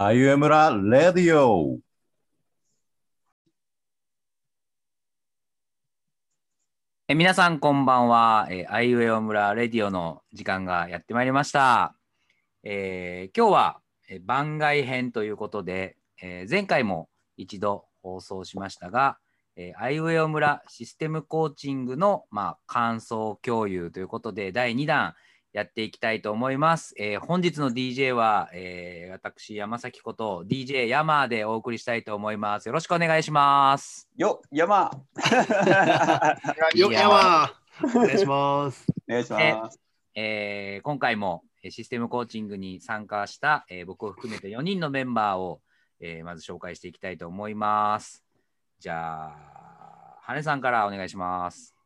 あゆえむらレディオ。え皆さんこんばんは。えー、あいうえお村レディオの時間がやってまいりました。えー今日は、え番外編ということで、えー前回も一度放送しましたが、えーあいうえお村システムコーチングの、まあ、感想共有ということで、第2弾やっていきたいと思います。えー本日の DJ は、えー私、山崎こと DJ 山でお送りしたいと思います。よろしくお願いします。よ、山。よ山お願いします。お願いします。えー今回もえーシステムコーチングに参加した、えー僕を含めて4人のメンバーを、えーまず紹介していきたいと思います。じゃあ、羽根さんからお願いします。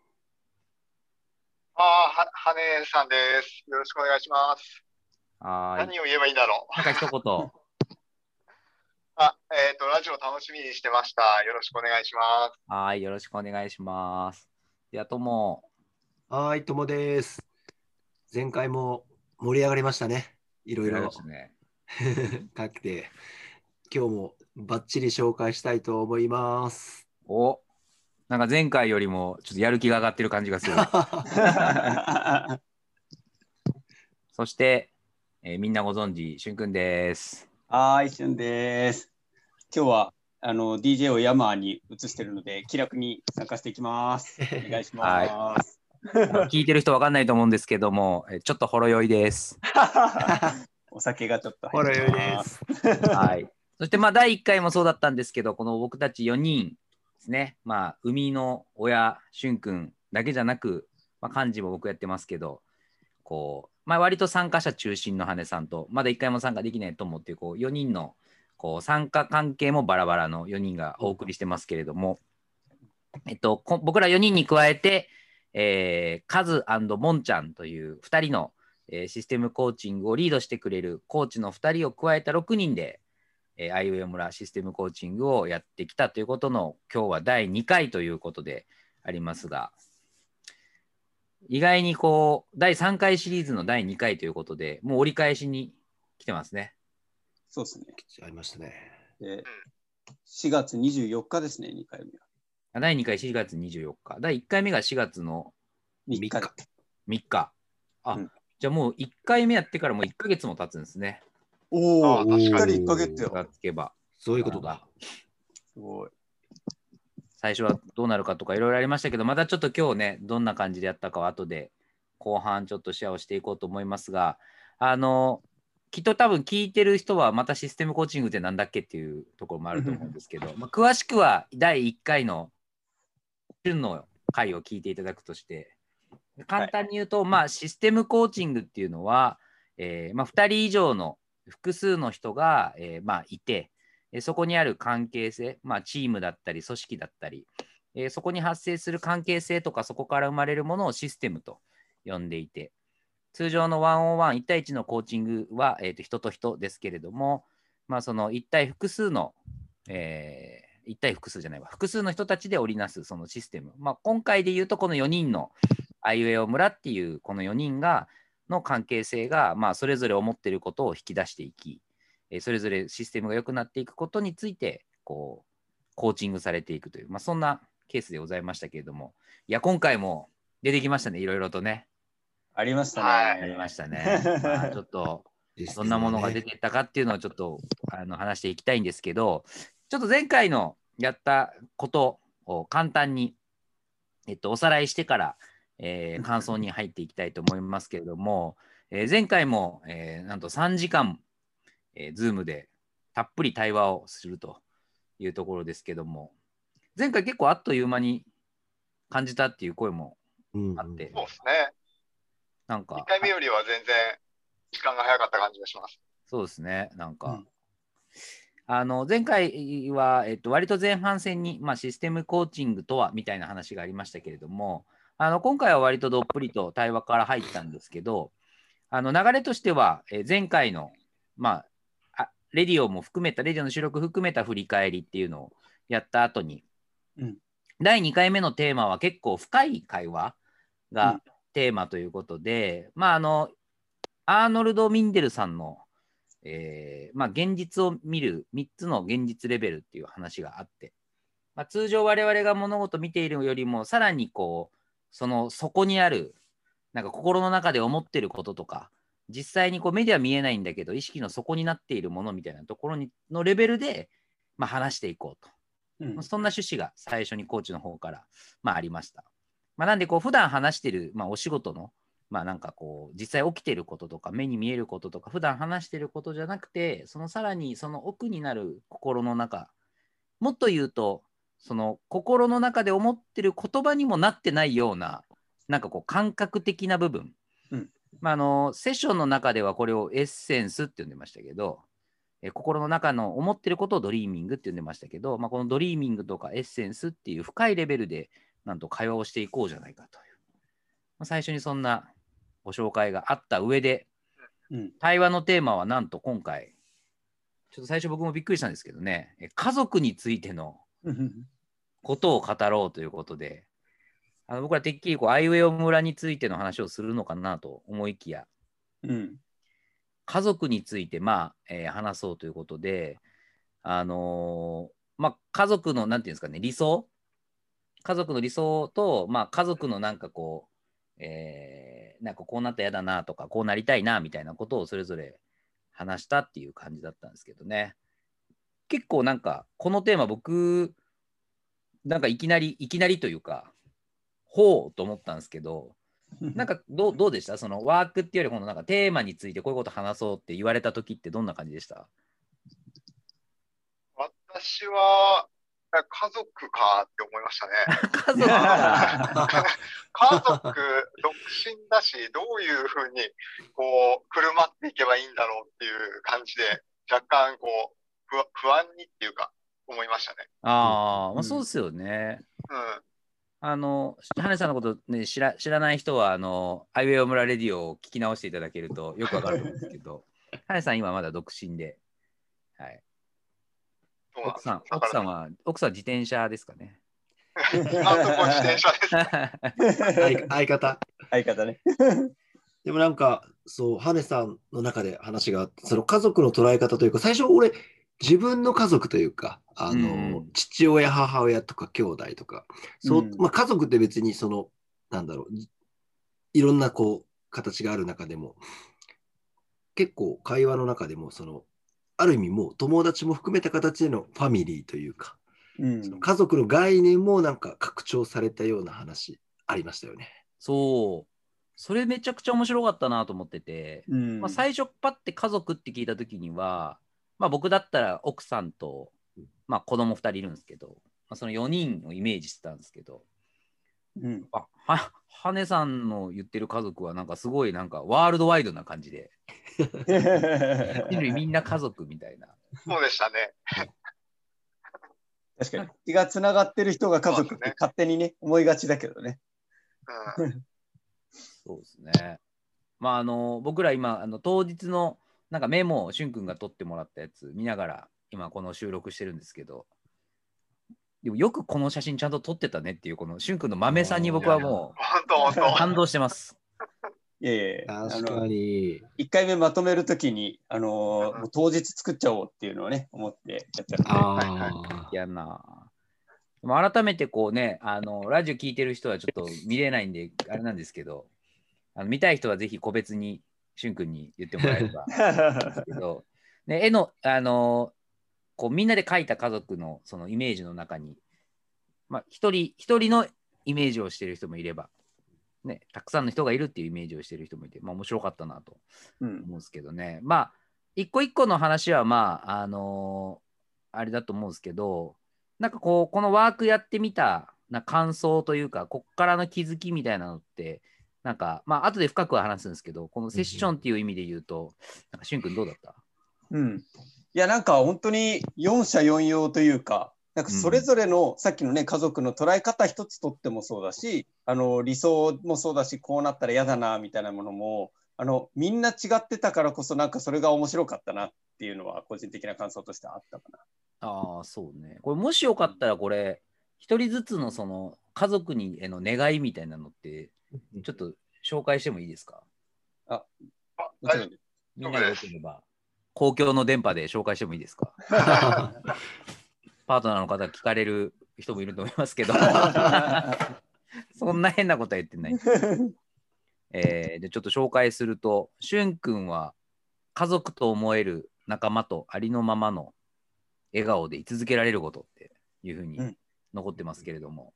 ああ、は、はねさんです。よろしくお願いします。はーい。何を言えばいいんだろう。なんか一言。あ、えっ、と、ラジオ楽しみにしてました。よろしくお願いします。はーい。よろしくお願いします。では、とも、はい、ともです。前回も盛り上がりましたね。いろいろですね。かけて、今日もバッチリ紹介したいと思います。おなんか前回よりもちょっとやる気が上がってる感じがする。そして、えーみんなご存知、しゅんくんです。はーい、しゅんです。今日はあの DJ を山に移してるので気楽に参加していきます。お願いします。聞いてる人わかんないと思うんですけども、えちょっとほろ酔いです。お酒がちょっとほらよいで。す。はい。そしてまあ第1回もそうだったんですけど、この僕たち4人ですね、まあ、生みの親、しゅんくんだけじゃなく、まあ、漢字も僕やってますけど、こう、まあ、割と参加者中心の羽根さんと、まだ1回も参加できないと思って、こう、4人のこう参加関係もバラバラの4人がお送りしてますけれども、えっと、僕ら4人に加えて、えー、カズモンちゃんという2人の、えーシステムコーチングをリードしてくれるコーチの2人を加えた6人で、えー、アイウェイ村システムコーチングをやってきたということの今日は第2回ということでありますが意外にこう第3回シリーズの第2回ということでもう折り返しに来てますね。そうですね。ありましたね。で4月24日ですね、2回目は。あ第2回4月24日第1回目が4月の3日で。3日あ、うんじゃあもう1回目やってからもう1ヶ月も経つんですね。おお、あ確かに1ヶ月よ。つけば。そういうことだ。すごい。最初はどうなるかとかいろいろありましたけど、またちょっと今日ね、どんな感じでやったかは後で後半ちょっとシェアをしていこうと思いますが、あの、きっと多分聞いてる人はまたシステムコーチングってなんだっけっていうところもあると思うんですけど、まあ、詳しくは第1回の旬の回を聞いていただくとして、簡単に言うと、まあシステムコーチングっていうのは、えーまあ、2人以上の複数の人が、えーまあ、いて、そこにある関係性、まあ、チームだったり組織だったり、えーそこに発生する関係性とかそこから生まれるものをシステムと呼んでいて通常の101、1対1のコーチングは、えーと人と人ですけれども、まあ、その1対複数の、え1対複数じゃないわ複数の人たちで織りなすそのシステム、まあ、今回で言うとこの4人のアイウェイオ村っていうこの4人がの関係性が、まあ、それぞれ思っていることを引き出していき、えーそれぞれシステムが良くなっていくことについてこうコーチングされていくという、まあ、そんなケースでございましたけれども。いや今回も出てきましたねいろいろとね。ありましたはいね。ありましたね、まあ、ちょっとどんなものが出ていったかっていうのをちょっとあの話していきたいんですけどちょっと前回のやったことを簡単に、えっと、おさらいしてから、えー感想に入っていきたいと思いますけれども、えー前回も、えーなんと3時間、えー、Zoom でたっぷり対話をするというところですけども前回結構あっという間に感じたっていう声もうんあって、そうですね。なんか1回目よりは全然時間が早かった感じがします。そうですね、なんか。うんあの前回は、えっと、割と前半戦に、まあ、システムコーチングとはみたいな話がありましたけれども、あの今回は割とどっぷりと対話から入ったんですけど、あの流れとしては、えー前回の、まあ、あレディオも含めた、レディオの収録含めた振り返りっていうのをやった後に、うん。第2回目のテーマは結構深い会話うん。がテーマということで、まああのアーノルド・ミンデルさんのえーまあ、現実を見る3つの現実レベルっていう話があって、まあ、通常我々が物事を見ているよりもさらにこうその底にあるなんか心の中で思ってることとか実際にこう目では見えないんだけど意識の底になっているものみたいなところにのレベルで、まあ、話していこうと。うんまあそんな趣旨が最初にコーチの方から、まあ、ありました。まあ、なんでこう普段話してる、まあ、お仕事の、まあ、なんかこう実際起きてることとか目に見えることとか普段話してることじゃなくてそのさらにその奥になる心の中もっと言うとその心の中で思ってる言葉にもなってないようななんかこう感覚的な部分、うん。まあ、あのセッションの中ではこれをエッセンスって呼んでましたけど、えー心の中の思ってることをドリーミングって呼んでましたけど、まあ、このドリーミングとかエッセンスっていう深いレベルでなんと会話をしていこうじゃないかという、まあ、最初にそんなご紹介があった上でうん。対話のテーマはなんと今回ちょっと最初僕もびっくりしたんですけどね。え家族についてのうんことを語ろうということであの僕らてっきりこうあいうえお村についての話をするのかなと思いきやうん家族について、まあえー話そうということで、あのーまあ、家族のなんていうんですかね理想？家族の理想と、まあ、家族のなんかこう、えーなんかこうなったら嫌だなとかこうなりたいなみたいなことをそれぞれ話したっていう感じだったんですけどね。結構なんかこのテーマ僕なんかいきなりいきなりというかほうと思ったんですけどなんかどうどうでした？そのワークっていうよりこのなんかテーマについてこういうこと話そうって言われた時ってどんな感じでした？私は、家族かって思いましたね。家族か家族、独身だし、どういうふうに、こう、振る舞っていけばいいんだろうっていう感じで、若干、こう、不不安にっていうか、思いましたね。ああ、まあ、うんそうですよね。うん。あの、羽根さんのこと、ね、知ら知らない人は、あの、アイウェイオムラレディオを聞き直していただけるとよくわかると思うんですけど、羽根さん今まだ独身で、はい、奥さん、奥さんは、奥さんは自転車ですかね。今のところ自転車です。相相方。相方ね。でもなんか、そう、ハネさんの中で話があって、その家族の捉え方というか、最初俺、自分の家族というか、あの、うん。父親、母親とか兄弟とか、そううん。まあ、家族って別にその、なんだろう、いろんなこう、形がある中でも、結構会話の中でも、その、ある意味もう友達も含めた形でのファミリーというか、うん。その家族の概念もなんか拡張されたような話ありましたよね。そう。それめちゃくちゃ面白かったなと思ってて、うん。まあ、最初パッて家族って聞いた時には、まあ、僕だったら奥さんと、まあ、子供2人いるんですけど、まあ、その4人をイメージしてたんですけどうんあは羽根さんの言ってる家族はなんかすごいなんかワールドワイドな感じで人類 みんな家族みたいな。そうでしたね。確かに。気がつながってる人が家族って勝手にね、思いがちだけどね。うん。そうですね。まああの僕ら今あの当日のなんかメモをしゅんくんが取ってもらったやつ見ながら今この収録してるんですけどでもよくこの写真ちゃんと撮ってたねっていうこのしゅんくんの豆さんに僕はもう当。感動してます。いやいや確かのに。1回目まとめるときに、あのーもう当日作っちゃおうっていうのをね、思ってやっちゃって。ああ。やんな。でも改めてこうねあのラジオ聞いてる人はちょっと見れないんであれなんですけどあの見たい人はぜひ個別にしゅんくんに言ってもらえれば。けど、ね、絵の、あのこうみんなで描いた家族のそのイメージの中に、まあ、一人一人のイメージをしてる人もいれば、ね、たくさんの人がいるっていうイメージをしてる人もいて、まあ、面白かったなとうん思うんですけどね。まあ、一個一個の話は、まあ、あのあれだと思うんですけど、なんかこう、このワークやってみたな感想というか、こっからの気づきみたいなのって、なんか、まあ、後で深くは話すんですけど、このセッションっていう意味で言うと、なんか、しゅんくんどうだった？うん。いや、なんか本当に四者四様というか、なんかそれぞれの、さっきのね、家族の捉え方一つとってもそうだし、あの理想もそうだし、こうなったら嫌だなみたいなものも、あのみんな違ってたからこそ、なんかそれが面白かったなっていうのは、個人的な感想としてあったかな。ああ、そうね。これ、もしよかったら、これ、一人ずつのその家族にへの願いみたいなのって、ちょっと紹介してもいいですか？あもちろんみんながよければ。公共の電波で紹介してもいいですか？パートナーの方聞かれる人もいると思いますけど。そんな変なことは言ってない。えーでちょっと紹介すると、しゅんくんは家族と思える仲間とありのままの笑顔で居続けられることっていうふうにうん。残ってますけれども、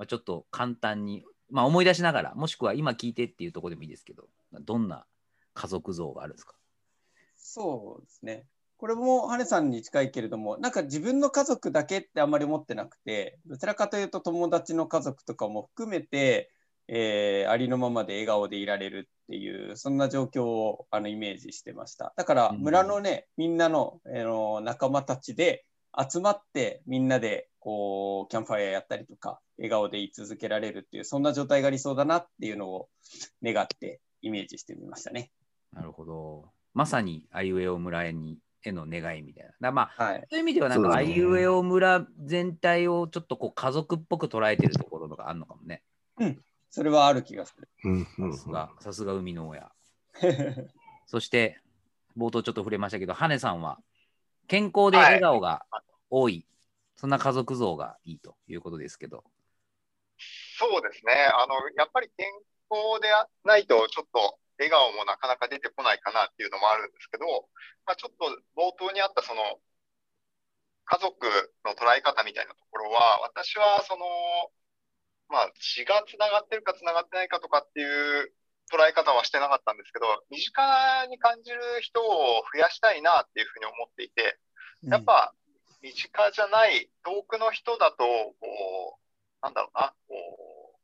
まあ、ちょっと簡単に、まあ、思い出しながら、もしくは今聞いてっていうところでもいいですけど、どんな家族像があるんですか？そうですね。これも羽根さんに近いけれども、なんか自分の家族だけってあんまり思ってなくて、どちらかというと友達の家族とかも含めて、えーありのままで笑顔でいられるっていう、そんな状況をあのイメージしてました。だからうん村のね、みんなの,、あの仲間たちで集まってみんなでこうキャンプファイヤーやったりとか、笑顔でい続けられるっていう、そんな状態が理想だなっていうのを願ってイメージしてみましたね。なるほど。まさにあいうえお村へにへの願いみたいな。だまあ、はい。そういう意味では、なんか、あいうえお村全体をちょっとこう家族っぽく捉えてるところがあるのかもね。それはある気がする。うんうんさすが、さすが海の親。そして、冒頭ちょっと触れましたけど、羽根さんは、健康で笑顔が多い、そんな家族像がいいということですけど。そうですね。あの、やっぱり健康でないと、ちょっと笑顔もなかなか出てこないかなっていうのもあるんですけど、まあ、ちょっと冒頭にあったその、家族の捉え方みたいなところは、私はその、まあ、血がつながってるかつながってないかとかっていう捉え方はしてなかったんですけど、身近に感じる人を増やしたいなっていうふうに思っていて、やっぱ身近じゃない遠くの人だと、こう、なんだろうな、こう、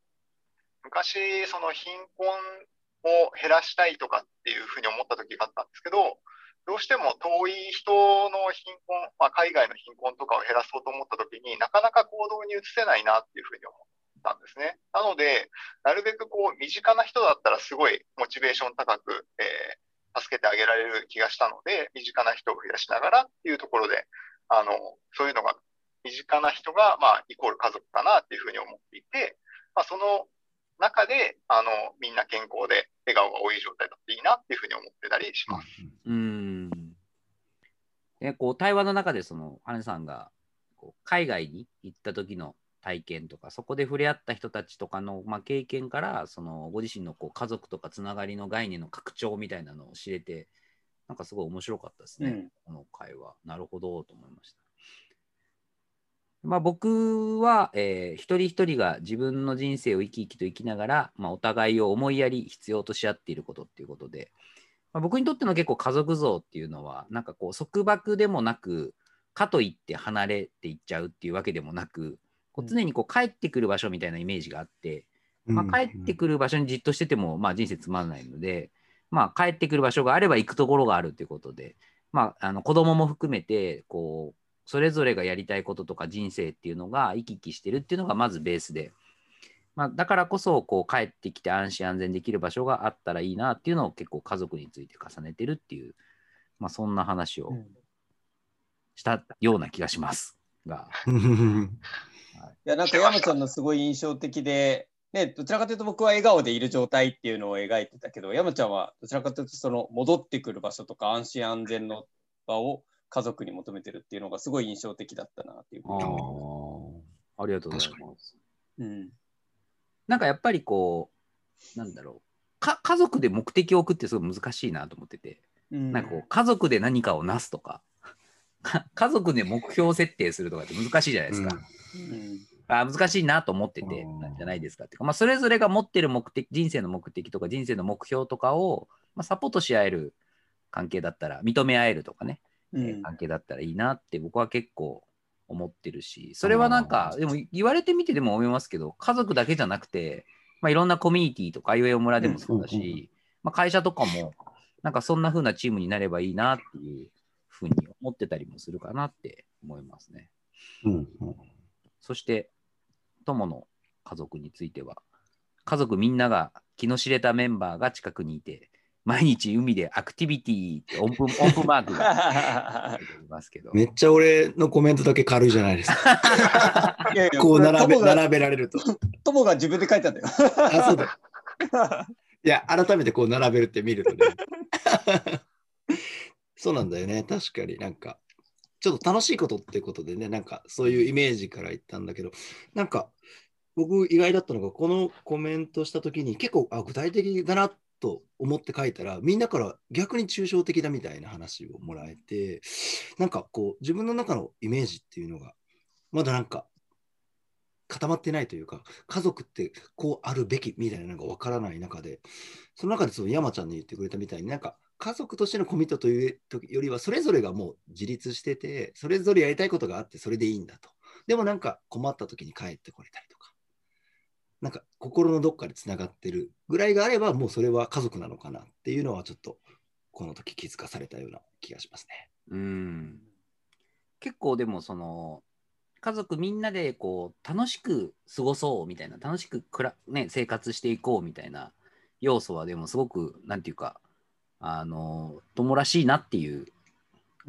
昔、その貧困を減らしたいとかっていうふうに思った時があったんですけど、どうしても遠い人の貧困、まあ、海外の貧困とかを減らそうと思った時になかなか行動に移せないなっていうふうに思ったんですね。なので、なるべくこう、身近な人だったらすごいモチベーション高く、えー助けてあげられる気がしたので、身近な人を増やしながらっていうところで、あの、そういうのが、身近な人が、まあ、イコール家族かなっていうふうに思っていて、まあ、その中で、あの、みんな健康で笑顔が多い状態だっていいなっていうふうに思ってたりします。うん。でこう対話の中でその羽根さんが海外に行った時の体験とかそこで触れ合った人たちとかの、まあ、経験からそのご自身のこう家族とかつながりの概念の拡張みたいなのを知れてなんかすごい面白かったですね、うん。この会話。なるほどと思いました。まあ、僕は、えー一人一人が自分の人生を生き生きと生きながら、まあ、お互いを思いやり必要とし合っていることっていうことで、まあ、僕にとっての結構家族像っていうのはなんかこう束縛でもなくかといって離れていっちゃうっていうわけでもなくこう常にこう帰ってくる場所みたいなイメージがあって、まあ、帰ってくる場所にじっとしてても、まあ、人生つまらないので、まあ、帰ってくる場所があれば行くところがあるということで、まあ、あの子供も含めてこうそれぞれがやりたいこととか人生っていうのが行き来してるっていうのがまずベースで、まあ、だからこそこう帰ってきて安心安全できる場所があったらいいなっていうのを結構家族について重ねてるっていう、まあ、そんな話をしたような気がしますが。いや、なんか山ちゃんのすごい印象的で、ね、どちらかというと僕は笑顔でいる状態っていうのを描いてたけど、山ちゃんはどちらかというとその戻ってくる場所とか安心安全の場を家族に求めてるっていうのがすごい印象的だったなっていう。ふうに思ありがとうございます。う。うん。なんかやっぱりこう、なんだろう、か家族で目的を置くってすごい難しいなと思ってて、うん。なんかこう、家族で何かをなすとか、か家族で目標設定するとかって難しいじゃないですか。うんあ難しいなと思っててうん。なんじゃないですかっていうか、まあ、それぞれが持ってる目的、人生の目的とか人生の目標とかを、まあ、サポートし合える関係だったら、認め合えるとかね、うえーん関係だったらいいなって僕は結構思ってるし、それはなんか、でも言われてみてでも思いますけど、家族だけじゃなくて、まあ、いろんなコミュニティとか、あいうえお村でもそうだうんうんし、まあ、会社とかも、なんかそんな風なチームになればいいなっていうふうに思ってたりもするかなって思いますね。うん。そして、友の家族については、家族みんなが気の知れたメンバーが近くにいて、毎日海でアクティビティって音符音符マークが出ていますけど。めっちゃ俺のコメントだけ軽いじゃないですか。いやいやこう並べ並べられると。友が自分で書いてあったよ。あ、そうだ。いや、改めてこう並べるって見るとね。そうなんだよね。確かになんか、ちょっと楽しいことってことでね、なんかそういうイメージから言ったんだけど、なんか僕意外だったのが、このコメントしたときに結構あ具体的だなと思って書いたら、みんなから逆に抽象的だみたいな話をもらえて、なんかこう自分の中のイメージっていうのが、まだなんか固まってないというか、家族ってこうあるべきみたいなのが分からない中で、その中でその山ちゃんに言ってくれたみたいになんか家族としてのコミットというよりはそれぞれがもう自立しててそれぞれやりたいことがあってそれでいいんだとでもなんか困った時に帰ってこれたりとかなんか心のどっかでつながってるぐらいがあればもうそれは家族なのかなっていうのはちょっとこの時気づかされたような気がしますね。うん。結構でもその家族みんなでこう楽しく過ごそうみたいな楽しくくら、ね、生活していこうみたいな要素はでもすごくなんていうかあの友らしいなっていう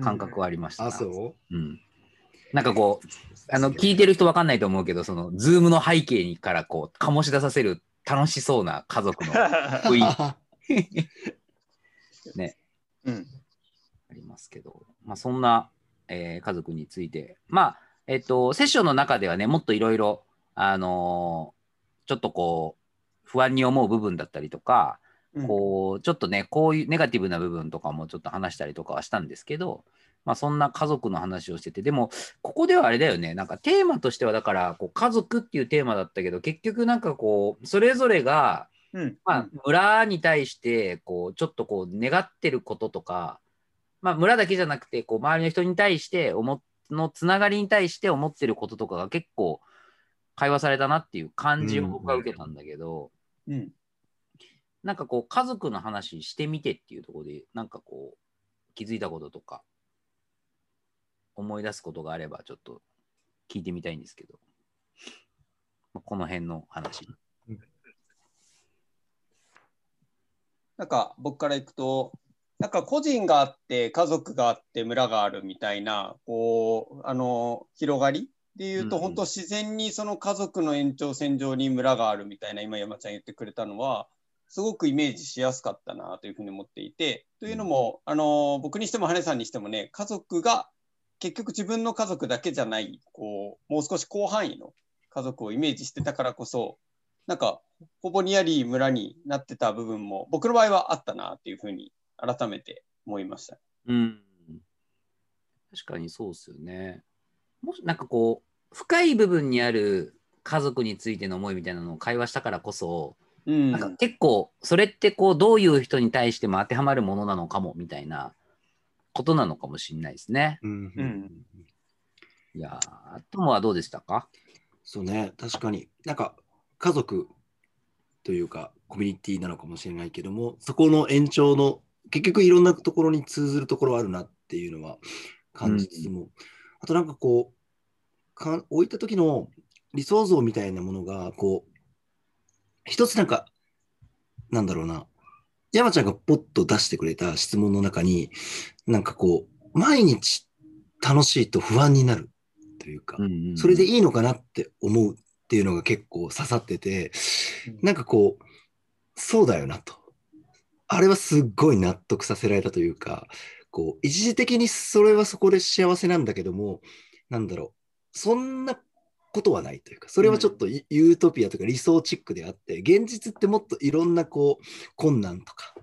感覚はありました。な、あそう？うん、なんかこうあの聞いてる人わかんないと思うけどそのズームの背景にからこう醸し出させる楽しそうな家族の 雰囲気。ね。うん。ありますけど、まあ、そんな、えー家族について、まあ、えっと、セッションの中ではね、もっといろいろ、あのーちょっとこう、不安に思う部分だったりとか、こう、ちょっとね、こういうネガティブな部分とかもちょっと話したりとかはしたんですけど、まあ、そんな家族の話をしてて、でも、ここではあれだよね、なんかテーマとしては、だから、こう家族っていうテーマだったけど、結局なんかこう、それぞれが、うん。まあ、村に対して、こう、ちょっとこう、願ってることとか、まあ、村だけじゃなくて、こう、周りの人に対して、思のつながりに対して思ってることとかが結構、会話されたなっていう感じを僕は受けたんだけど、うん。なんかこう、家族の話してみてっていうところで、なんかこう、気づいたこととか、思い出すことがあれば、ちょっと聞いてみたいんですけど、まあこの辺の話。なんか僕からいくと、なんか個人があって、家族があって、村があるみたいな、こう、あの、広がりで言うと、うんうん本当自然にその家族の延長線上に村があるみたいな、今山ちゃん言ってくれたのは、すごくイメージしやすかったなというふうに思っていて、というのも、あの、僕にしても羽根さんにしてもね、家族が結局自分の家族だけじゃない、こう、もう少し広範囲の家族をイメージしてたからこそ、なんか、ほぼニアリー村になってた部分も、僕の場合はあったなっていうふうに改めて思いました。うん。確かにそうですよね。もし、なんかこう、深い部分にある家族についての思いみたいなのを会話したからこそ、うん。なんか結構、それってこう、どういう人に対しても当てはまるものなのかも、みたいなことなのかもしれないですね。うんうんいやー、ともはどうでしたか？そうね、確かに。なんか家族というかコミュニティなのかもしれないけども、そこの延長の結局いろんなところに通ずるところあるなっていうのは感じつつも、あとなんかこう、か置いた時の理想像みたいなものが、こう、一つなんか、なんだろうな、山ちゃんがポッと出してくれた質問の中に、なんかこう、毎日楽しいと不安になるというか、それでいいのかなって思うっていうのが結構刺さってて、なんかこう、そうだよなと。あれはすっごい納得させられたというか、こう、一時的にそれはそこで幸せなんだけども、なんだろう、そんなことはないというか、それはちょっとユユートピアとか理想チックであって、現実ってもっといろんなこう、困難とか、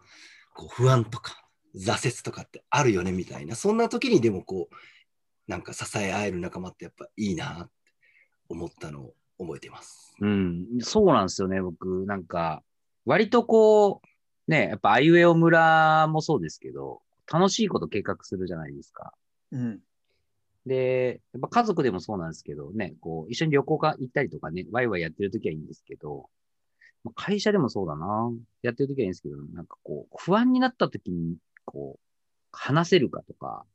こう不安とか、挫折とかってあるよねみたいな、そんな時にでもこう、なんか支え合える仲間ってやっぱいいなって思ったのを覚えています。うん、そうなんですよね、僕。なんか、割とこう、ね、やっぱあいうえお村もそうですけど、楽しいこと計画するじゃないですか。うん。で、やっぱ家族でもそうなんですけどね、こう、一緒に旅行か行ったりとかね、ワイワイやってるときはいいんですけど、まあ会社でもそうだな。やってるときはいいんですけど、なんかこう、不安になったときに、こう、話せるかとか、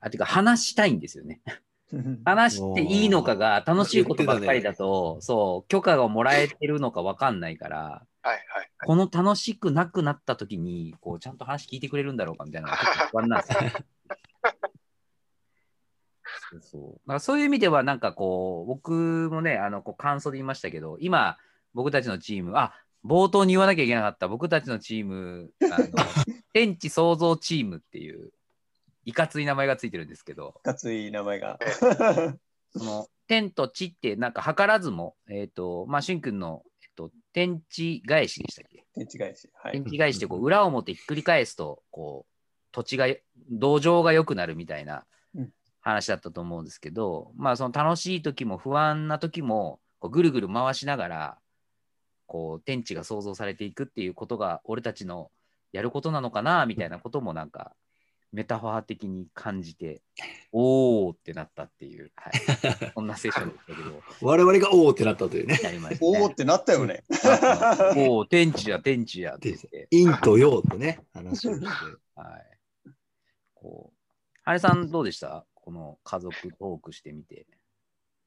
あ、てか話したいんですよね。話していいのかが 楽しいことばっかりだと、そう、許可がもらえてるのかわかんないから、はいはい。この楽しくなくなった時に、こう、ちゃんと話聞いてくれるんだろうかみたいなのが結構不安なんですよ。そうそう。だからそういう意味では、なんかこう、僕もね、あの、こう感想で言いましたけど、今、僕たちのチーム、あ、冒頭に言わなきゃいけなかった僕たちのチーム、あの 天地創造チームっていう、いかつい名前がついてるんですけど、かつい名前が。その天と地ってなんか図らずも、えっ、と、まあ、しゅんくんの、えっと、天地返しでしたっけ？天地返し。はい天。地返しってこう裏表ひっくり返すと、こう、土地が、土壌が良くなるみたいなうん話だったと思うんですけど、まあ、その楽しい時も不安な時も、こうぐるぐる回しながら、こう、天地が創造されていくっていうことが、俺たちのやることなのかな、みたいなこともなんか、メタファー的に感じて、おーってなったっていう、はい、そんなセッションでしたけど、我々がおおってなったというね。ね。おおってなったよね。おー、天地や、天地やって言って。陰と陽とね、話をして。はい。こう、羽根さんどうでした？この家族トークしてみて。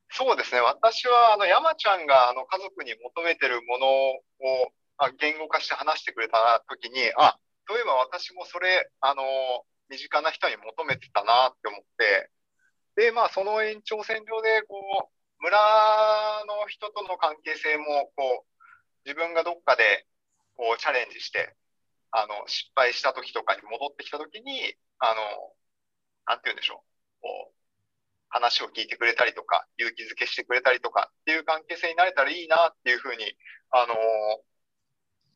そうですね。私は、あの、山ちゃんが、あの、家族に求めてるものを、あ言語化して話してくれたときに、あ、そういえば私もそれ、あの、身近な人に求めてたなって思って、で、まあ、その延長線上で、こう、村の人との関係性も、こう、自分がどっかで、こう、チャレンジして、あの、失敗した時とかに戻ってきた時に、あの、なんて言うんでしょう。こう、話を聞いてくれたりとか、勇気づけしてくれたりとかっていう関係性になれたらいいなっていうふうに、あの、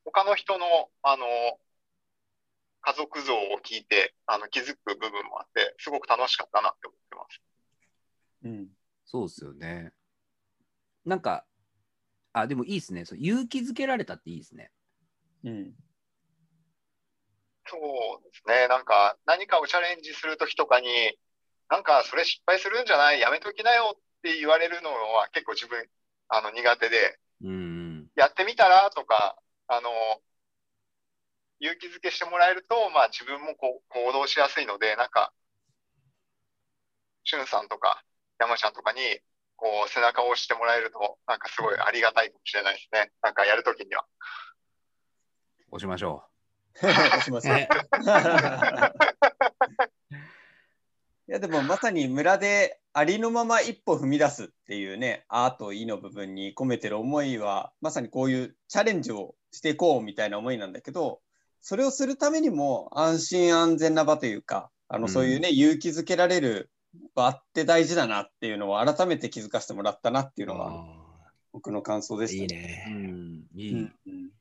他の人の、あの、家族像を聞いて、あの、気づく部分もあって、すごく楽しかったなって思ってます。うん。そうですよね。なんか、あ、でもいいですね。そう勇気づけられたっていいですね。うん。そうですね。なんか、何かをチャレンジするときとかに、なんか、それ失敗するんじゃないやめときなよって言われるのは結構自分、あの、苦手で、うんうん。やってみたらとか、あの、勇気づけしてもらえると、まあ自分もこう行動しやすいので、なんか、しゅんさんとか山ちゃんとかに、こう背中を押してもらえると、なんかすごいありがたいかもしれないですね。なんかやるときには。押しましょ すいません。いやでもまさに村でありのまま一歩踏み出すっていうね、アーと意の部分に込めてる思いは、まさにこういうチャレンジをしていこうみたいな思いなんだけど、それをするためにも安心安全な場というか、あのうんそういうね、勇気づけられる場って大事だなっていうのを改めて気づかせてもらったなっていうのがあ僕の感想でーいいしたね。う。うね。ん、いい。うん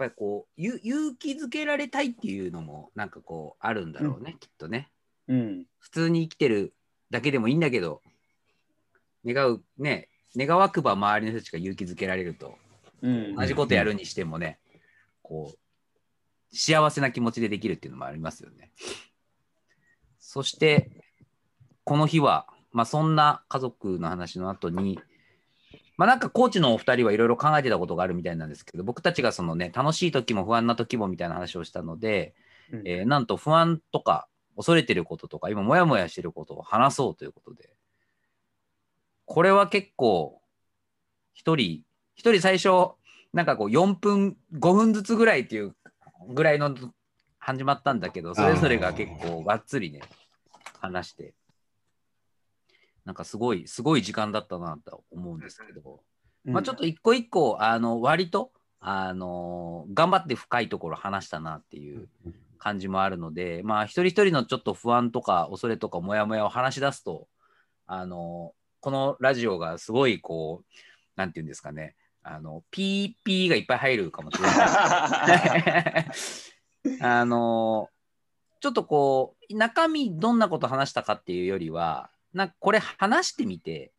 やっぱりこう、ゆ勇気づけられたいっていうのも、なんかこう、あるんだろうね、きっとね。うん。普通に生きてるだけでもいいんだけど、願う、ね、願わくば周りの人たちが勇気づけられると、うん。同じことやるにしてもね、こう、幸せな気持ちでできるっていうのもありますよね。そして、この日は、まあそんな家族の話の後に、まあなんかコーチのお二人はいろいろ考えてたことがあるみたいなんですけど、僕たちがそのね、楽しい時も不安な時もみたいな話をしたので、うんえーなんと不安とか恐れてることとか、今モヤモヤしてることを話そうということで、これは結構、一人、一人最初、なんかこう4分、5分ずつぐらいっていうぐらいの始まったんだけど、それぞれが結構がっつりね、話して、なんかすごい、すごい時間だったなと思うんですけど、まあちょっと一個一個、あの、割と、あの、頑張って深いところ話したなっていう感じもあるので、まあ一人一人のちょっと不安とか恐れとかモヤモヤを話し出すと、あの、このラジオがすごいこう、なんていうんですかね、あの、ピーピーがいっぱい入るかもしれない。あの、ちょっとこう、中身どんなこと話したかっていうよりは、なんかこれ話してみて、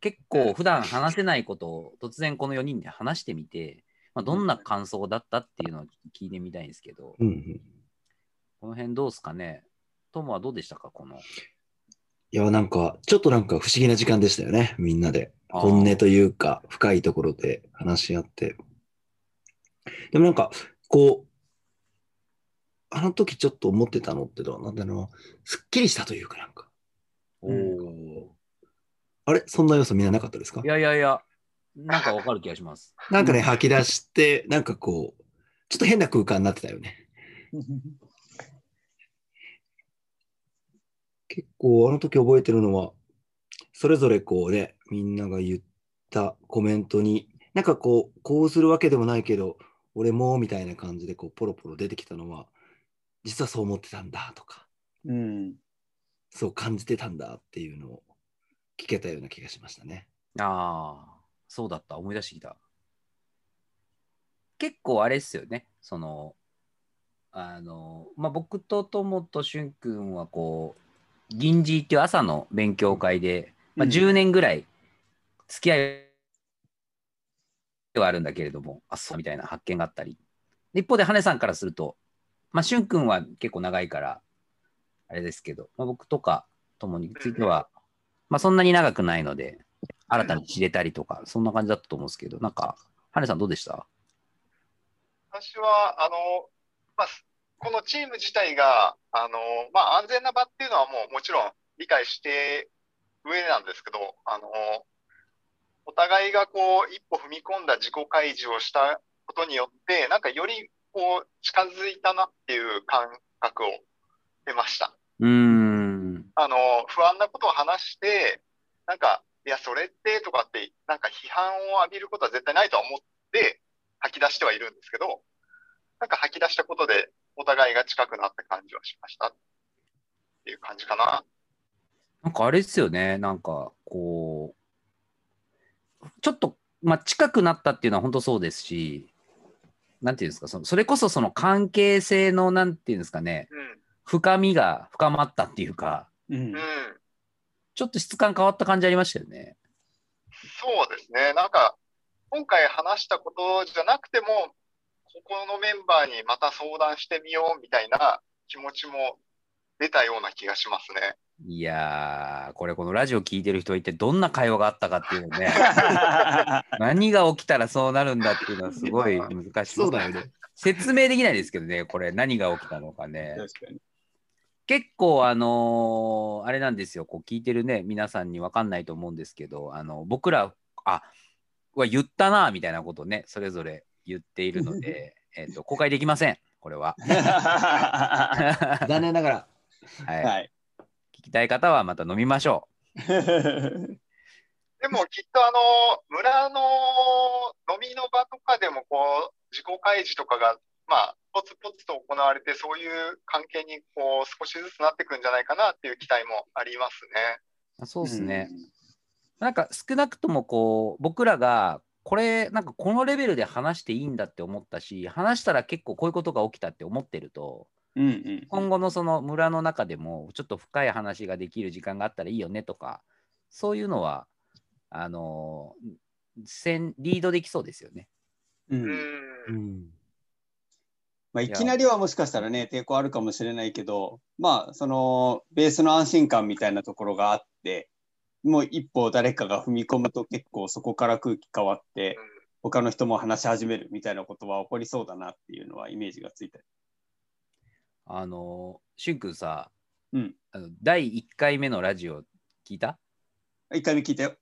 結構普段話せないことを突然この4人で話してみて、まあ、どんな感想だったっていうのを聞いてみたいんですけど、うんうんこの辺どうですかね？トモはどうでしたか？この。いや、なんか、ちょっとなんか不思議な時間でしたよね、みんなで。本音というか、深いところで話し合って。でもなんか、こう、あの時ちょっと思ってたのってどうなんだろうな、すっきりしたというかなんか、おお。あれ？そんな要素みんななかったですか？いやいやいや、なんかわかる気がします。なんかね、吐き出して、なんかこう、ちょっと変な空間になってたよね。結構あの時覚えてるのは、それぞれこうね、みんなが言ったコメントに、なんかこう、こうするわけでもないけど、俺もみたいな感じでこうポロポロ出てきたのは、実はそう思ってたんだとか、うん。そう感じてたんだっていうのを聞けたような気がしましたね。ああ、そうだった。思い出してきた。結構あれっすよね。その、あの、まあ、僕と友と俊君はこう、銀次っていう朝の勉強会で、まあ、うん。10年ぐらい付き合いではあるんだけれども、あ、そう。みたいな発見があったり。で一方で、羽根さんからすると、まあ、俊君は結構長いから、あれですけど、まあ、僕とか友については、まあ、そんなに長くないので、新たに知れたりとか、そんな感じだったと思うんですけど、なんか、羽根さんどうでした？私は、あの、まあ、このチーム自体が、あの、まあ、安全な場っていうのはもうもちろん理解して上なんですけど、あの、お互いがこう、一歩踏み込んだ自己開示をしたことによって、なんかよりこう、近づいたなっていう感覚を得ました。うーん。あの、不安なことを話して、なんか、いや、それってとかって、なんか批判を浴びることは絶対ないとは思って吐き出してはいるんですけど、なんか吐き出したことでお互いが近くなった感じはしましたっていう感じかな。なんかあれですよね、なんかこう、ちょっと、まあ、近くなったっていうのは本当そうですし、なんていうんですか、そのそれこそその関係性の、なんていうんですかね、うん。深みが深まったっていうか、うんうん。ちょっと質感変わった感じありましたよね。そうですね。なんか、今回話したことじゃなくても、ここのメンバーにまた相談してみようみたいな気持ちも出たような気がしますね。いやー、これこのラジオ聞いてる人は一体どんな会話があったかっていうのね、何が起きたらそうなるんだっていうのはすごい難しい。そうだよね。説明できないですけどね、これ何が起きたのかね。確かに。結構あのーあれなんですよこう聞いてるね皆さんに分かんないと思うんですけどあの僕らあは言ったなみたいなことをねそれぞれ言っているので、えっと公開できませんこれは、は残念ながら。いはい。聞きたい方はまた飲みましょ でもきっとあの、村の飲みの場とかでもこう、自己開示とかが、まあ、ポツポツと行われて、そういう関係にこう、少しずつなっていくんじゃないかなっていう期待もありますね。うそうですね、なんか少なくともこう僕らがこれなんかこのレベルで話していいんだって思ったし話したら結構こういうことが起きたって思ってるとうん。うんうん。今後のその村の中でもちょっと深い話ができる時間があったらいいよねとかそういうのはあの先リードできそうですよね。うんうん。うん。まあ、いきなりはもしかしたらね、抵抗あるかもしれないけど、まあ、その、ベースの安心感みたいなところがあって、もう一歩誰かが踏み込むと結構そこから空気変わって、他の人も話し始めるみたいなことは起こりそうだなっていうのはイメージがついた。あのしゅんくんさ、うんあの第1回目のラジオ聞いた？一回目聞いたよ。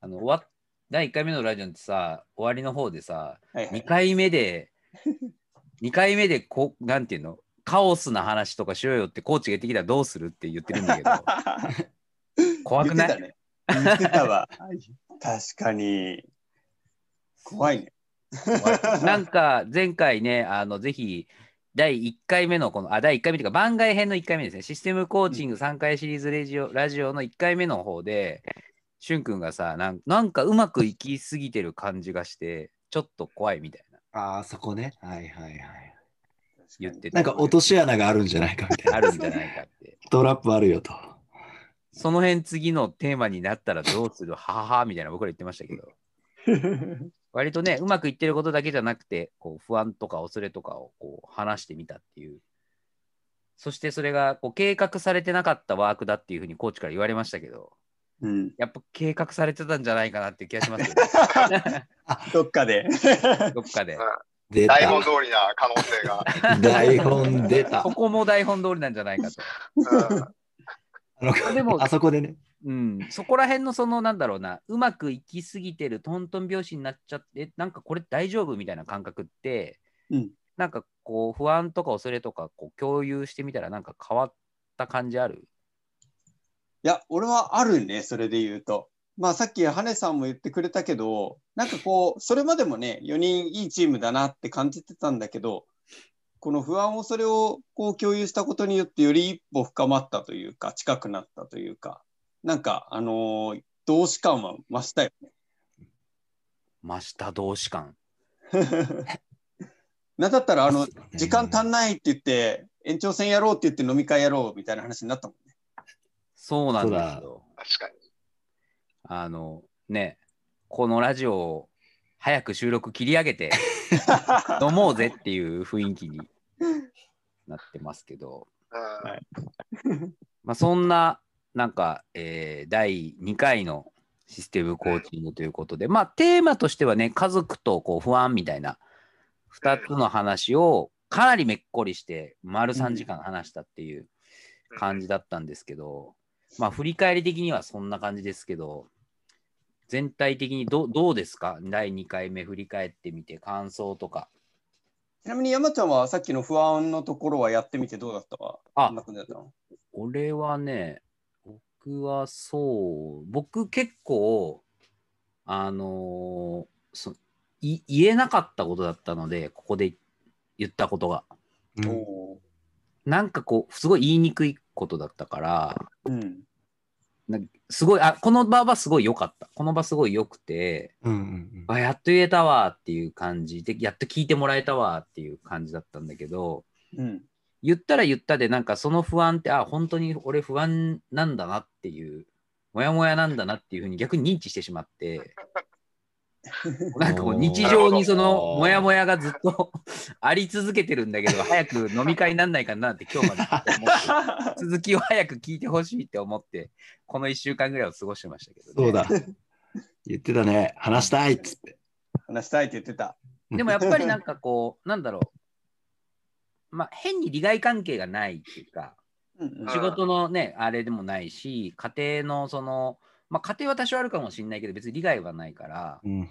あの終わ第1回目のラジオってさ終わりの方でさ2はいはい。回目で2回目でこうなんていうの？カオスな話とかしようよってコーチが言ってきたらどうするって言ってるんだけど 怖くない？言ってたね。言ってたわ。確かに。怖いね。なんか前回ね、あのぜひ第1回目のこの、あ、第1回目というか番外編の1回目ですね、システムコーチング3回シリーズレジオラジオの1回目の方で、しゅんくんがさなん、なんかうまくいきすぎてる感じがして、ちょっと怖いみたいなああ、そこね。はいはいはい。言っててなんか落とし穴があるんじゃないかみたいな。あるんじゃないかって。トラップあるよと。その辺次のテーマになったらどうする？はははみたいな僕ら言ってましたけど、割とね、うまくいってることだけじゃなくて、こう不安とか恐れとかをこう話してみたっていう。そしてそれがこう計画されてなかったワークだっていうふうにコーチから言われましたけど、うん、やっぱ計画されてたんじゃないかなっていう気がしますよね。どっかで。どっかで。出台本た。通りな可能性が。台本出た。ここも台本通りなんじゃないかと。うんあのでもあそこでね。うん、そこら辺のそのなんだろうな、うまくいきすぎてるトントン拍子になっちゃって、なんかこれ大丈夫みたいな感覚って、うんなんかこう不安とか恐れとかこう共有してみたらなんか変わった感じある？いや、俺はあるね、それで言うと。まあさっき羽根さんも言ってくれたけど、なんかこう、それまでもね、4人いいチームだなって感じてたんだけど、この不安をそれをこう共有したことによってより一歩深まったというか、近くなったというか、なんか、あのー同志感は増したよね。増した同志感。なんだったら、あの、時間足んないって言って、延長戦やろうって言って飲み会やろうみたいな話になったもんね。そうなんですよ。確かに。あのね、このラジオを早く収録切り上げて 飲もうぜっていう雰囲気になってますけど、うん。はいまあ、そんな、なんか、えー第2回のシステムコーチングということで、まあ、テーマとしてはね、家族とこう不安みたいな2つの話をかなりめっこりして、丸3時間話したっていう感じだったんですけど、まあ、振り返り的にはそんな感じですけど、全体的にどどうですか？第2回目振り返ってみて、感想とか。ちなみに山ちゃんはさっきの不安のところはやってみてどうだった？わあ俺はね、僕はそう、僕結構、あのーそい言えなかったことだったので、ここで言ったことが。うんなんかこう、すごい言いにくいことだったから、うん。なんかすごい、あ、この場はすごい良かった。この場すごい良くて、うんうんあ、やっと言えたわっていう感じで、やっと聞いてもらえたわっていう感じだったんだけど、うん。言ったら言ったで、なんかその不安って、あ、本当に俺不安なんだなっていう、もやもやなんだなっていうふうに逆に認知してしまって、なんかこう日常にそのもやもやがずっと あり続けてるんだけど、早く飲み会になんないかなって今日まで 続きを早く聞いてほしいって思って、この1週間ぐらいを過ごしてましたけど、ね。そうだ。言ってたね。話したいっつって。話したいって言ってた。でもやっぱりなんかこう、なんだろう、まあ変に利害関係がないっていうか、うんうん仕事のね、あれでもないし、家庭のその、まあ家庭は多少あるかもしれないけど、別に利害はないから、うんうん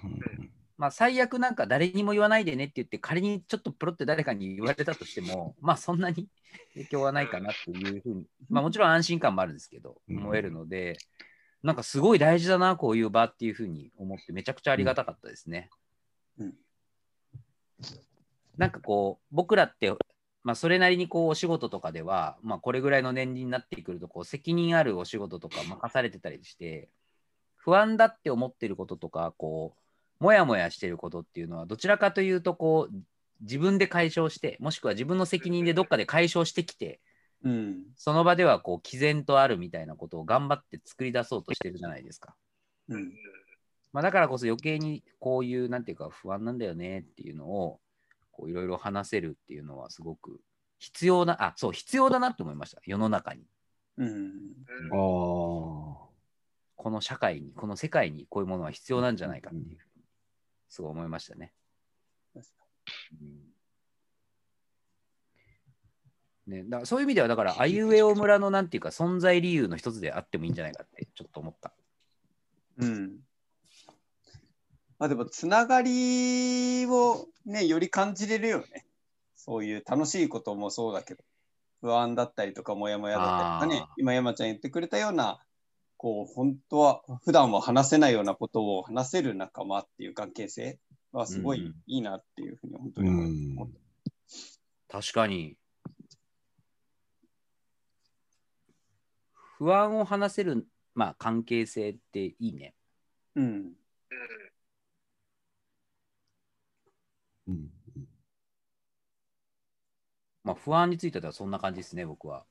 まあ最悪なんか誰にも言わないでねって言って、仮にちょっとプロって誰かに言われたとしても、まあそんなに 影響はないかなっていうふうに、まあもちろん安心感もあるんですけど、うん。思えるので、なんかすごい大事だな、こういう場っていうふうに思って、めちゃくちゃありがたかったですね。うん。なんかこう、僕らって、まあ、それなりにこうお仕事とかでは、まあ、これぐらいの年次になってくるとこう責任あるお仕事とか任されてたりして不安だって思ってることとかこうもやもやしてることっていうのはどちらかというとこう自分で解消してもしくは自分の責任でどっかで解消してきてうん。その場ではこう毅然とあるみたいなことを頑張って作り出そうとしてるじゃないですか。うん。まあ、だからこそ余計にこういうなんていうか不安なんだよねっていうのをいろいろ話せるっていうのはすごく必要なあそう必要だなって思いました世の中にうん。ああ。この社会にこの世界にこういうものは必要なんじゃないかっていうふうにすごい思いましたね。うんね、だそういう意味ではだからあいうえお村のなんていうか存在理由の一つであってもいいんじゃないかってちょっと思った。うん。まあでも、つながりをね、より感じれるよね。そういう楽しいこともそうだけど、不安だったりとか、もやもやだったりとかね今山ちゃん言ってくれたような、こう、本当は、普段は話せないようなことを話せる仲間っていう関係性はすごいうんいいなっていうふうに本当うに思います。ん。確かに。不安を話せる、まあ、関係性っていいね。うん。うんまあ、不安についてはそんな感じですね、僕は。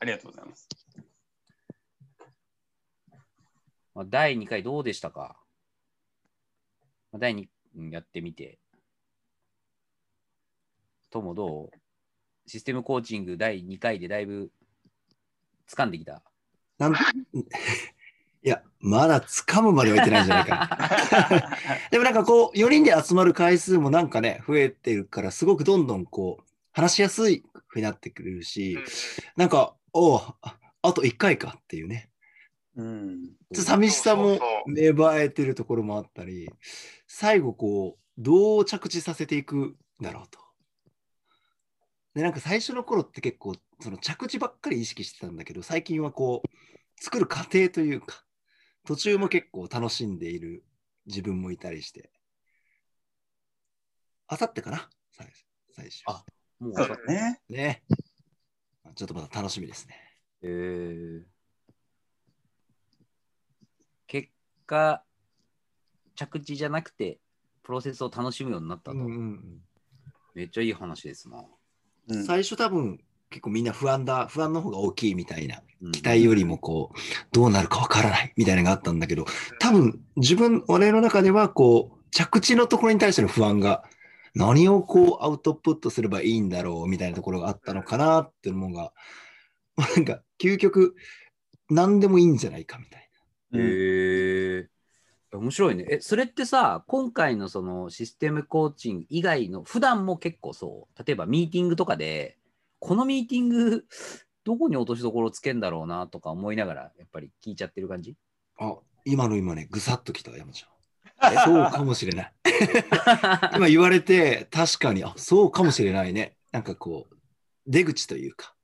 ありがとうございます。まあ、第2回どうでしたか、まあ、第2うんやってみて。ともどう？システムコーチング第2回でだいぶ掴んできた？なん いや、まだ掴むまではいってないんじゃないかな。でもなんかこう、4人で集まる回数もなんかね、増えてるから、すごくどんどんこう、話しやすいふうになってくれるし、なんか、おうああと1回かっていうね。うん。ちょっと寂しさも芽生えてるところもあったり、最後こう、どう着地させていくんだろうと。で、なんか最初の頃って結構、その着地ばっかり意識してたんだけど、最近はこう、作る過程というか、途中も結構楽しんでいる自分もいたりして。あさってかな？最最終。あもうそうだね。ね。ちょっとまた楽しみですね。えー結果、着地じゃなくて、プロセスを楽しむようになったと。めっちゃいい話ですな。うん最初多分結構みんな不安だ、不安の方が大きいみたいな、うん期待よりもこう、どうなるかわからないみたいなのがあったんだけど、多分自分、俺の中ではこう、着地のところに対しての不安が、何をこうアウトプットすればいいんだろうみたいなところがあったのかなっていうのが、なんか究極、何でもいいんじゃないかみたいうんへえ面白いね。え、それってさ、今回のそのシステムコーチング以外の、普段も結構そう、例えばミーティングとかで、このミーティング、どこに落としどころつけんだろうなとか思いながら、やっぱり聞いちゃってる感じ？な。あ、今の今ね、ぐさっときた、山ちゃん。そうかもしれない。今言われて、確かに、あ、そうかもしれないね。なんかこう、出口というか、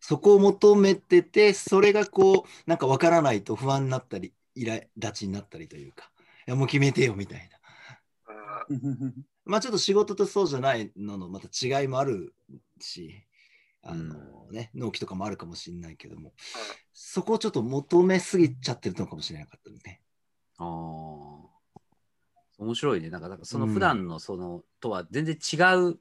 そこを求めてて、それがこう、なんかわからないと不安になったり、イラ立ちになったりというか、いやもう決めてよみたいな。まあちょっと仕事とそうじゃないののまた違いもあるし、あのね、納期とかもあるかもしれないけども、そこをちょっと求めすぎちゃってるのかもしれなかったね。ああ。面白いね。なんか、なんかそのうん普段のその、とは全然違う、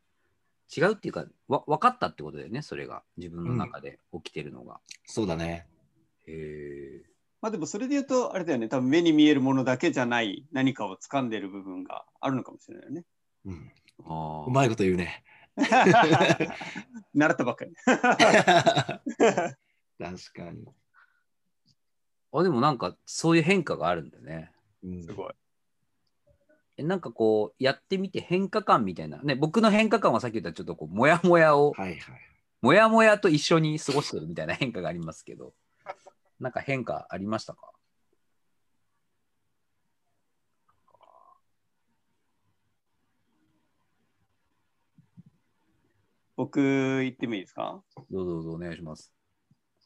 違うっていうか、わ分かったってことだよね、それが。自分の中で起きてるのが。そうだね。へえ。まあでもそれで言うと、あれだよね、多分目に見えるものだけじゃない何かを掴んでる部分があるのかもしれないよね。うん、あうまいこと言うね。習ったばっかり。確かに。あ。あ、でもなんか、そういう変化があるんだね。うんすごい。えなんかこう、やってみて変化感みたいな。ね、僕の変化感はさっき言ったちょっとこう、もやもやを、はいはい。もやもやと一緒に過ごしてるみたいな変化がありますけど、なんか変化ありましたか？僕言ってもいいですか？どうぞどうぞお願いします。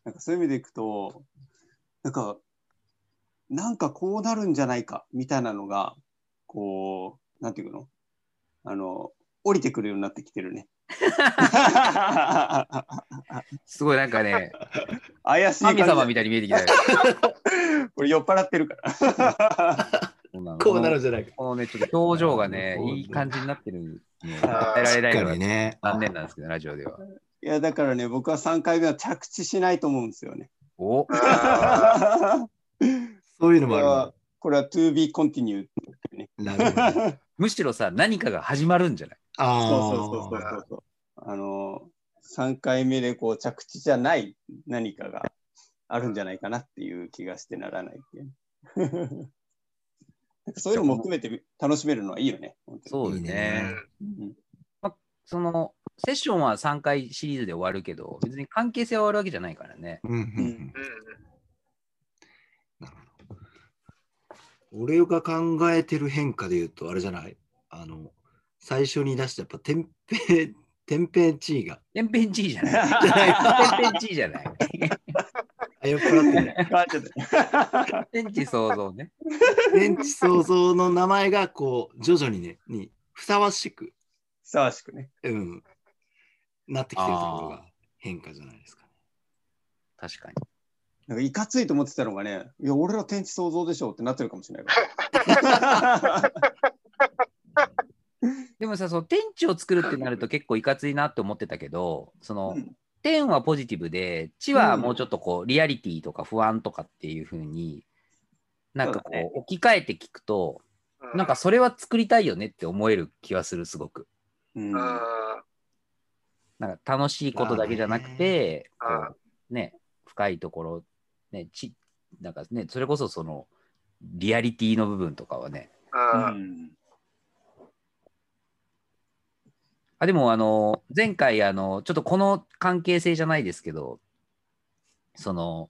なんかそういう意味でいくと、なんか、なんかこうなるんじゃないかみたいなのが、こう、なんていうの？あの、降りてくるようになってきてるね。すごいなんかね、怪しい神様みたいに見えてきたよ。これ酔っ払ってるから。そうなのこうなるんじゃないか。このね、ちょっと表情がねいい感じになってるのを伝えられないのね。残念なんですけど、ラジオでは。いや、だからね、僕は3回目は着地しないと思うんですよね。お そういうのもこれはあ、これは to be continued。なるほど。むしろさ、何かが始まるんじゃない？あそうそうそうそうそうそう。あの、3回目でこう着地じゃない何かがあるんじゃないかなっていう気がしてならないっていう。そういうのも含めて楽しめるのはいいよね。そうですねいいねにその、セッションは3回シリーズで終わるけど、別に関係性は終わるわけじゃないからね。うんうんううんんなるほど。俺が考えてる変化で言うと、あれじゃない？あの、最初に出したやっぱ、天平、天平地位が。天変地異じゃない。じゃない天変地異じゃない。あ、酔っ払ってる。変わっちゃった天地創造ね。天地創造の名前が、こう、徐々にね、にふさわしく、ふさわしくね。うん、なってきてるところが変化じゃないですかね。確かに。なんかいかついと思ってたのがね、いや、俺ら天地創造でしょってなってるかもしれないから。でもさ、その天地を作るってなると結構いかついなって思ってたけど、その、うん。天はポジティブで、地はもうちょっとこう、リアリティとか不安とかっていう風に、なんかこそうだね。う、置き換えて聞くと、なんかそれは作りたいよねって思える気はする、すごく。うん。なんか楽しいことだけじゃなくて、こうね、深いところ、ね、ちなんかね、それこそその、リアリティの部分とかはね、うん。あでも、あの、前回、あの、ちょっとこの関係性じゃないですけど、その、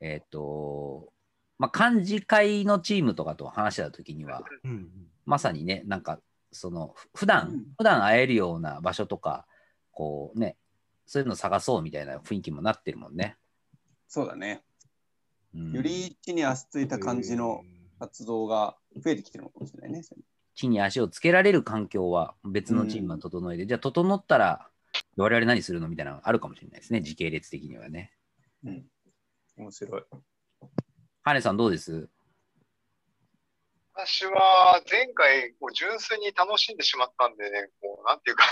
えっ、と、まあ、漢字会のチームとかと話してた時には、うん。まさにね、なんか、その、ふ普段、うん。普段会えるような場所とか、こうね、そういうの探そうみたいな雰囲気もなってるもんね。そうだね。うんより地に足ついた感じの活動が増えてきてるのかもしれないね。地に足をつけられる環境は別のチームが整えて、じゃあ整ったら我々何するのみたいなのがあるかもしれないですね、時系列的にはね。うん。面白い。ハネさんどうです？私は前回、こう純粋に楽しんでしまったんでね、こう、なんていうか、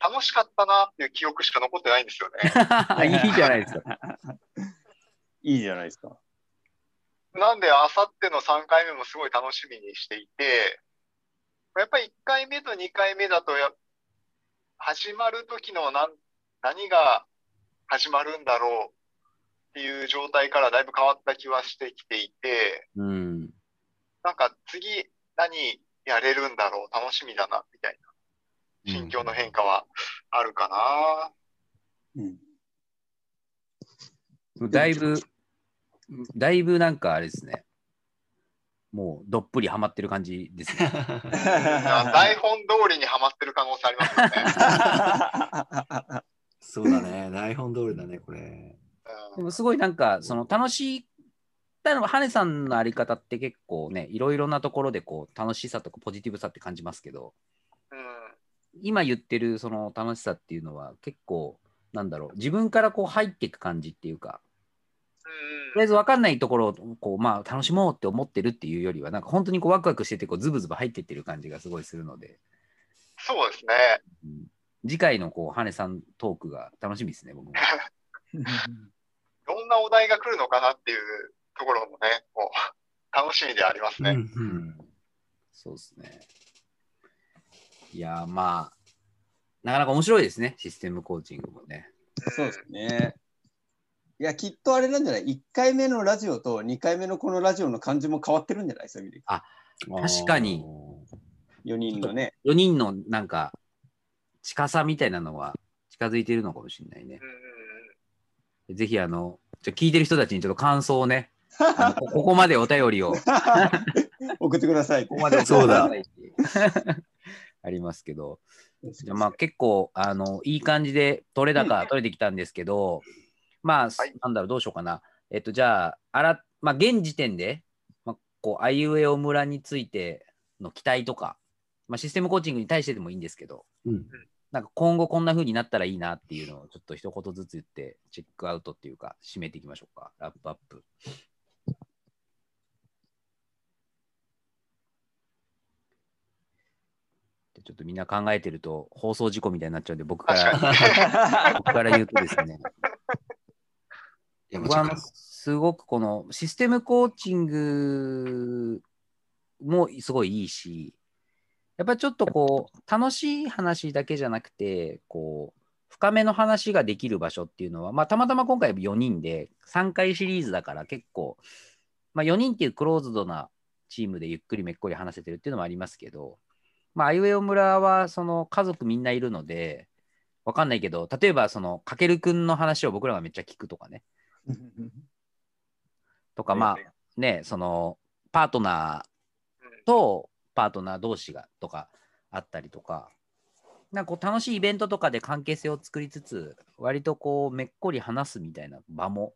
楽しかったなっていう記憶しか残ってないんですよね。いいじゃないですか。いいじゃないですか。なんで、あさっての3回目もすごい楽しみにしていて、やっぱり1回目と2回目だとや、始まる時の何何が始まるんだろうっていう状態からだいぶ変わった気はしてきていて、うん。なんか次何やれるんだろう、楽しみだな、みたいな心境の変化はあるかな。うん。だいぶ、だいぶなんかあれですね。もうどっぷりハマってる感じですね。台本通りにはまってる可能性ありますよね。そうだね。台本通りだね、これ。でもすごいなんか、その楽しい、だからハネさんのあり方って結構ね、いろいろなところでこう楽しさとかポジティブさって感じますけど、うん、うん今言ってるその楽しさっていうのは結構、なんだろう、自分からこう入っていく感じっていうか、とりあえず分かんないところをこう、まあ、楽しもうって思ってるっていうよりは、なんか本当にこうワクワクしててこうズブズブ入ってってる感じがすごいするので、そうですね。うん次回のこうハネさんトークが楽しみですね、僕も。どんなお題が来るのかなっていうところもね、こう楽しみでありますね。うんうんそうですね。いやー、まあ、なかなか面白いですね、システムコーチングもね。そうですね。いや、きっとあれなんじゃない ?1 回目のラジオと2回目のこのラジオの感じも変わってるんじゃない？そういう意味確かにで。4人のね。4人のなんか近さみたいなのは近づいてるのかもしれないねう。んぜひあの、ちょ聞いてる人たちにちょっと感想をね、こ ここまでお便りを、こ 送ってくださいって。こまでそうだ送ってくださいってありますけど、じゃあまあ結構あのいい感じで取れ高取れてきたんですけど、まあ、はいなんだろう、どうしようかな。えっと、じゃあ、あらまあ、現時点で、まあ、こう、あいうえお村についての期待とか、まあ、システムコーチングに対してでもいいんですけど、うんなんか今後こんな風になったらいいなっていうのをちょっと一言ずつ言って、チェックアウトっていうか、締めていきましょうか。ラップアップ。でちょっとみんな考えてると放送事故みたいになっちゃうんで、僕から僕から言うとですね、僕はすごくこのシステムコーチングもすごいいいし、やっぱちょっとこう、楽しい話だけじゃなくて、こう、深めの話ができる場所っていうのは、まあ、たまたま今回4人で3回シリーズだから結構、まあ、4人っていうクローズドなチームでゆっくりめっこり話せてるっていうのもありますけど、まあ、あいうえお村はその家族みんないるので、わかんないけど、例えばその、かけるくんの話を僕らがめっちゃ聞くとかね、とか、まあね、その、パートナーとパートナー同士がとかあったりとか、なんかこう楽しいイベントとかで関係性を作りつつ、割とこうめっこり話すみたいな場も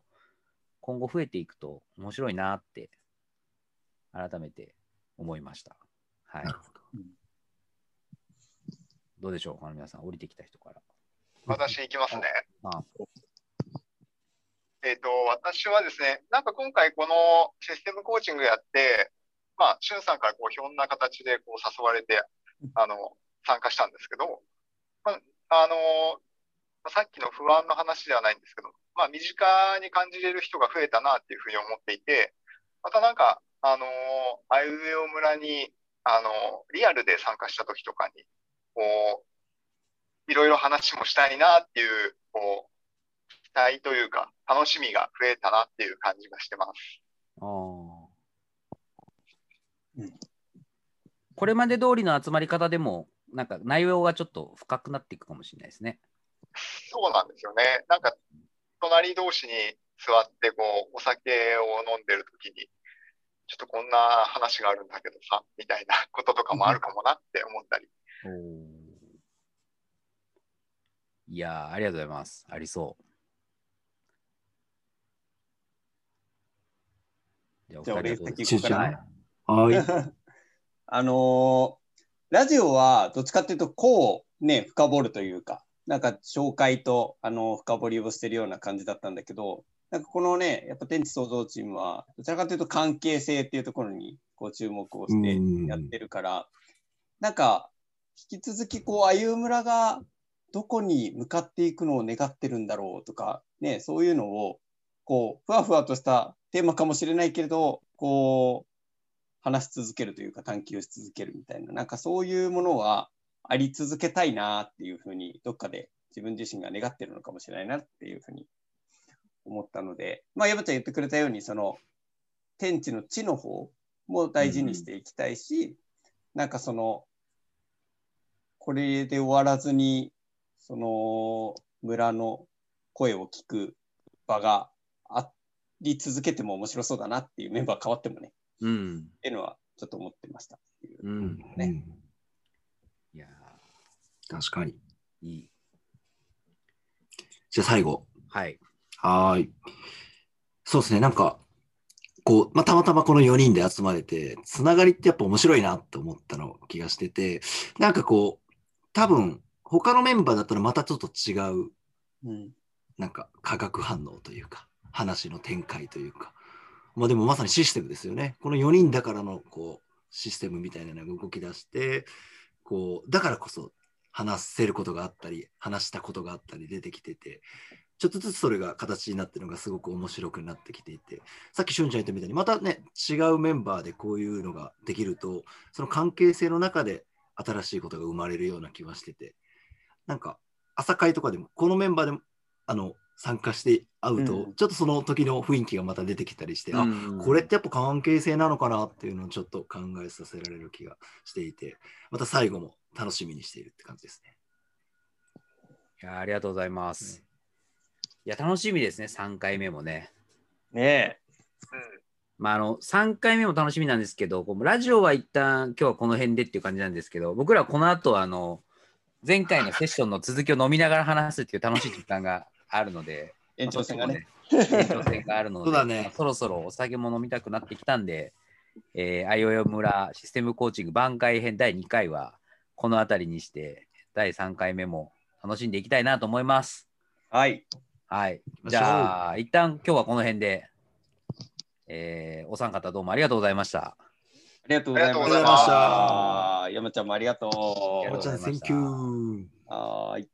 今後増えていくと面白いなって改めて思いました。はいどうでしょう、他の皆さん、降りてきた人から。私行きますね。あえっ、と、私はですね、なんか今回このシステムコーチングやって、まあ、しゅんさんからこうひょんな形でこう誘われて、あの、参加したんですけど、まあ、あの、さっきの不安の話ではないんですけど、まあ、身近に感じれる人が増えたなっていうふうに思っていて、またなんか、あの、あいうえお村に、あの、リアルで参加した時とかに、こう、いろいろ話もしたいなっていう、こう、期待というか、楽しみが増えたなっていう感じがしてます。あーうんこれまで通りの集まり方でも、なんか内容がちょっと深くなっていくかもしれないですね。そうなんですよね。なんか、隣同士に座って、こう、お酒を飲んでる時に、ちょっとこんな話があるんだけどさ、みたいなこととかもあるかもなって思ったり。いやー、ありがとうございます。ありそう。じゃあ、俺先行こうかな。はいはい。あのーラジオはどっちかっていうと、こうね、深掘るというか、なんか紹介と、あの深掘りをしてるような感じだったんだけど、なんかこのね、やっぱ天地創造チームは、どちらかというと関係性っていうところにこう注目をしてやってるから、なんか、引き続きこう、あゆむらがどこに向かっていくのを願ってるんだろうとか、ね、そういうのを、こう、ふわふわとしたテーマかもしれないけれど、こう、話し続けるというか探求し続けるみたいな、なんかそういうものはあり続けたいなっていうふうに、どっかで自分自身が願ってるのかもしれないなっていうふうに思ったので、まあ、山ちゃん言ってくれたように、その、天地の地の方も大事にしていきたいし、なんかその、これで終わらずに、その、村の声を聞く場がり続けても面白そうだなっていうメンバー変わってもね、うん。っていうのはちょっと思ってました。うん。ねいや確かに。ー、いい。じゃあ最後。はい。はーい。そうですね。なんか、こう、まあ、たまたまこの4人で集まれて、つながりってやっぱ面白いなって思ったの気がしてて、なんかこう、多分、他のメンバーだったらまたちょっと違う、うん。なんか化学反応というか、話の展開というか、まあでもまさにシステムですよね。この4人だからの、こう、システムみたいなのが動き出して、こう、だからこそ話せることがあったり、話したことがあったり出てきてて、ちょっとずつそれが形になってるのがすごく面白くなってきていて、さっきしゅんちゃん言ったみたいに、またね、違うメンバーでこういうのができると、その関係性の中で新しいことが生まれるような気はしてて、なんか、朝会とかでも、このメンバーでも、あの、参加して会うと、うんちょっとその時の雰囲気がまた出てきたりして、あ、うんこれってやっぱ関係性なのかなっていうのをちょっと考えさせられる気がしていて、また最後も楽しみにしているって感じですね。いやーありがとうございます。いや、楽しみですね、3回目もね。ねまあ、あの3回目も楽しみなんですけど、ラジオは一旦今日はこの辺でっていう感じなんですけど、僕らこの後あの前回のセッションの続きを飲みながら話すっていう楽しい時間があるので、延長戦がね。延長戦があるので、そうだねまあそろそろお酒も飲みたくなってきたんで、えー、あよよ村システムコーチング番外編第2回はこの辺りにして、第3回目も楽しんでいきたいなと思います。はい。はい。じゃあ、一旦今日はこの辺で、えーお三方どうもありがとうございました。ありがとうございました。山ちゃんもありがとう。ありがとうございました Thank you. はーい。